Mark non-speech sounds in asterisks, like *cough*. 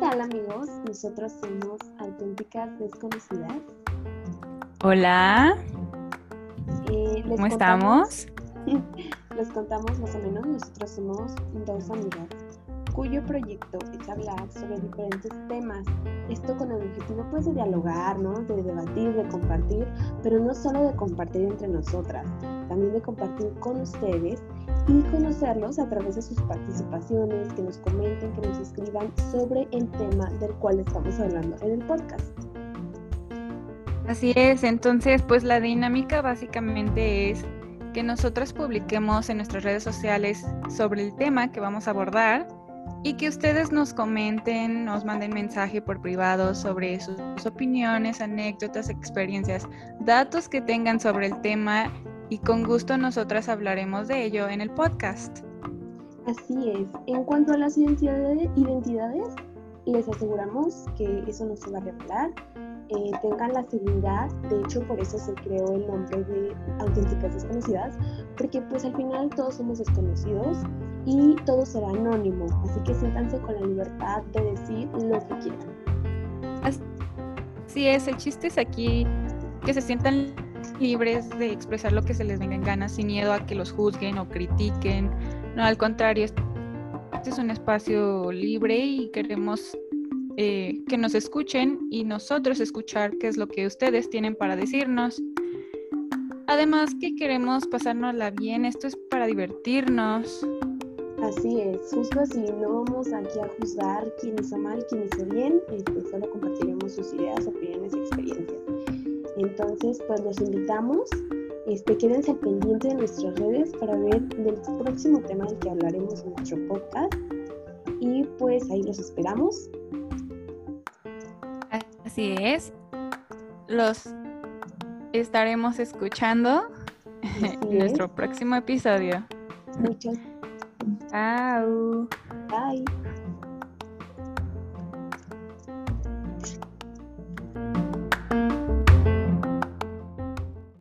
tal amigos? Nosotros somos auténticas desconocidas. Hola. Eh, les ¿Cómo contamos- estamos? *laughs* Les contamos más o menos, nosotros somos dos amigas cuyo proyecto es hablar sobre diferentes temas. Esto con el objetivo pues de dialogar, ¿no? De debatir, de compartir, pero no solo de compartir entre nosotras, también de compartir con ustedes y conocerlos a través de sus participaciones, que nos comenten, que nos escriban sobre el tema del cual estamos hablando en el podcast. Así es, entonces pues la dinámica básicamente es que nosotros publiquemos en nuestras redes sociales sobre el tema que vamos a abordar y que ustedes nos comenten, nos manden mensaje por privado sobre sus opiniones, anécdotas, experiencias, datos que tengan sobre el tema y con gusto nosotras hablaremos de ello en el podcast. Así es. En cuanto a las identidades, les aseguramos que eso no se va a revelar. Eh, tengan la seguridad, de hecho por eso se creó el nombre de auténticas desconocidas, porque pues al final todos somos desconocidos y todo será anónimo, así que siéntanse con la libertad de decir lo que quieran. Así es, el chiste es aquí que se sientan libres de expresar lo que se les venga en ganas sin miedo a que los juzguen o critiquen. No, al contrario, este es un espacio libre y queremos eh, que nos escuchen y nosotros escuchar qué es lo que ustedes tienen para decirnos. Además que queremos pasárnosla bien, esto es para divertirnos. Así es, justo así, no vamos aquí a juzgar quién hizo mal, quién hizo bien, este, solo compartiremos sus ideas, opiniones y experiencias. Entonces, pues los invitamos, este, quédense al pendiente de nuestras redes para ver del próximo tema del que hablaremos en nuestro podcast. Y pues ahí los esperamos. Así es. Los estaremos escuchando Así en nuestro es. próximo episodio. Muchas Chao. bye.